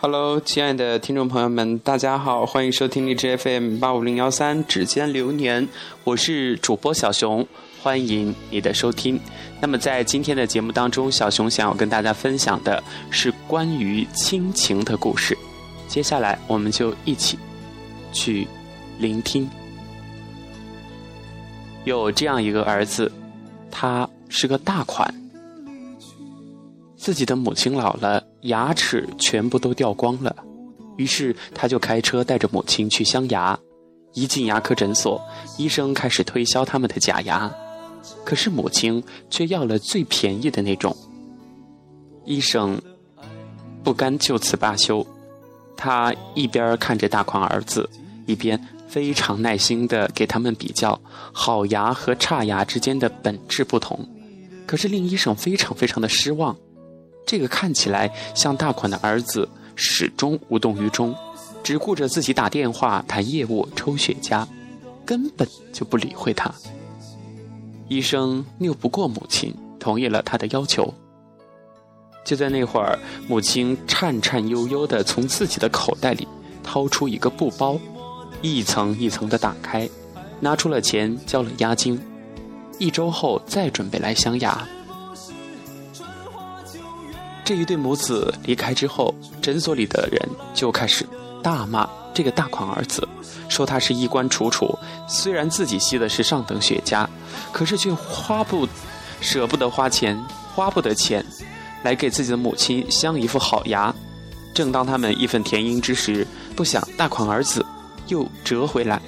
Hello，亲爱的听众朋友们，大家好，欢迎收听荔枝 FM 八五零幺三指尖流年，我是主播小熊，欢迎你的收听。那么在今天的节目当中，小熊想要跟大家分享的是关于亲情的故事。接下来，我们就一起去聆听。有这样一个儿子，他是个大款。自己的母亲老了，牙齿全部都掉光了，于是他就开车带着母亲去镶牙。一进牙科诊所，医生开始推销他们的假牙，可是母亲却要了最便宜的那种。医生不甘就此罢休，他一边看着大款儿子，一边非常耐心地给他们比较好牙和差牙之间的本质不同，可是令医生非常非常的失望。这个看起来像大款的儿子始终无动于衷，只顾着自己打电话谈业务、抽雪茄，根本就不理会他。医生拗不过母亲，同意了他的要求。就在那会儿，母亲颤颤悠悠地从自己的口袋里掏出一个布包，一层一层地打开，拿出了钱，交了押金。一周后再准备来镶牙。这一对母子离开之后，诊所里的人就开始大骂这个大款儿子，说他是衣冠楚楚，虽然自己吸的是上等雪茄，可是却花不舍不得花钱，花不得钱，来给自己的母亲镶一副好牙。正当他们义愤填膺之时，不想大款儿子又折回来，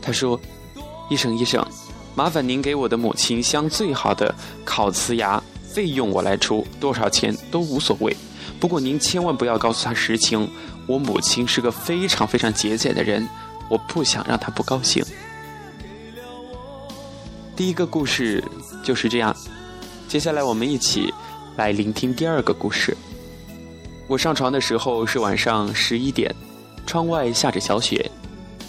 他说：“医生，医生，麻烦您给我的母亲镶最好的烤瓷牙。”费用我来出，多少钱都无所谓。不过您千万不要告诉他实情，我母亲是个非常非常节俭的人，我不想让她不高兴。第一个故事就是这样，接下来我们一起来聆听第二个故事。我上床的时候是晚上十一点，窗外下着小雪，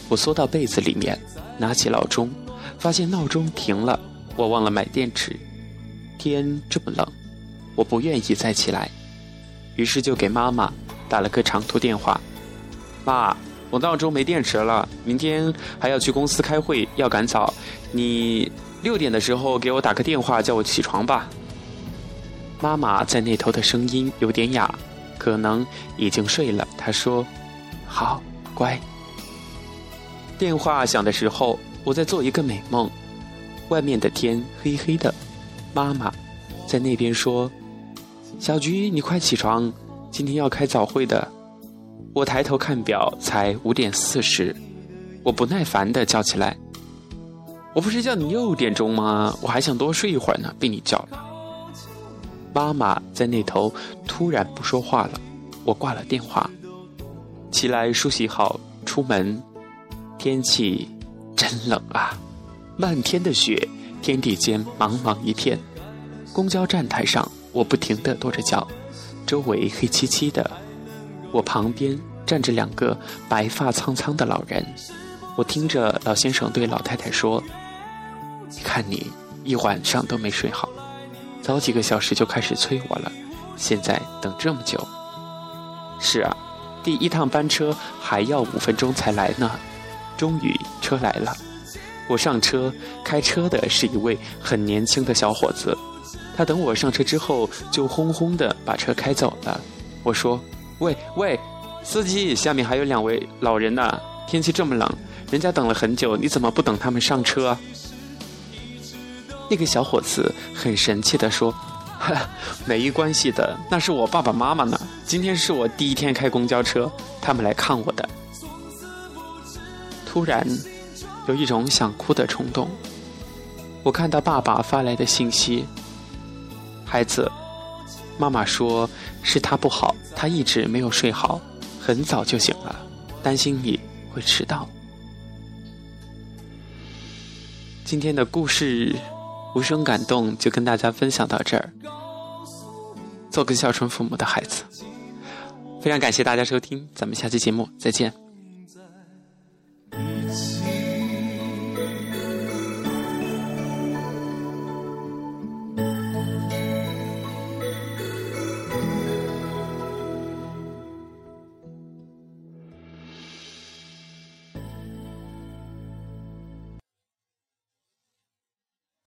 我缩到被子里面，拿起闹钟，发现闹钟停了，我忘了买电池。天这么冷，我不愿意再起来，于是就给妈妈打了个长途电话。妈，我闹钟没电池了，明天还要去公司开会，要赶早。你六点的时候给我打个电话，叫我起床吧。妈妈在那头的声音有点哑，可能已经睡了。她说：“好，乖。”电话响的时候，我在做一个美梦，外面的天黑黑的。妈妈在那边说：“小菊，你快起床，今天要开早会的。”我抬头看表，才五点四十。我不耐烦地叫起来：“我不是叫你六点钟吗？我还想多睡一会儿呢，被你叫了。”妈妈在那头突然不说话了，我挂了电话，起来梳洗好出门。天气真冷啊，漫天的雪。天地间茫茫一片，公交站台上，我不停地跺着脚，周围黑漆漆的。我旁边站着两个白发苍苍的老人，我听着老先生对老太太说：“你看你一晚上都没睡好，早几个小时就开始催我了，现在等这么久。”是啊，第一趟班车还要五分钟才来呢，终于车来了。我上车，开车的是一位很年轻的小伙子。他等我上车之后，就轰轰的把车开走了。我说：“喂喂，司机，下面还有两位老人呢。天气这么冷，人家等了很久，你怎么不等他们上车？”那个小伙子很神气的说：“ 没关系的，那是我爸爸妈妈呢。今天是我第一天开公交车，他们来看我的。”突然。有一种想哭的冲动。我看到爸爸发来的信息：“孩子，妈妈说是他不好，他一直没有睡好，很早就醒了，担心你会迟到。”今天的故事无声感动，就跟大家分享到这儿。做个孝顺父母的孩子，非常感谢大家收听，咱们下期节目再见。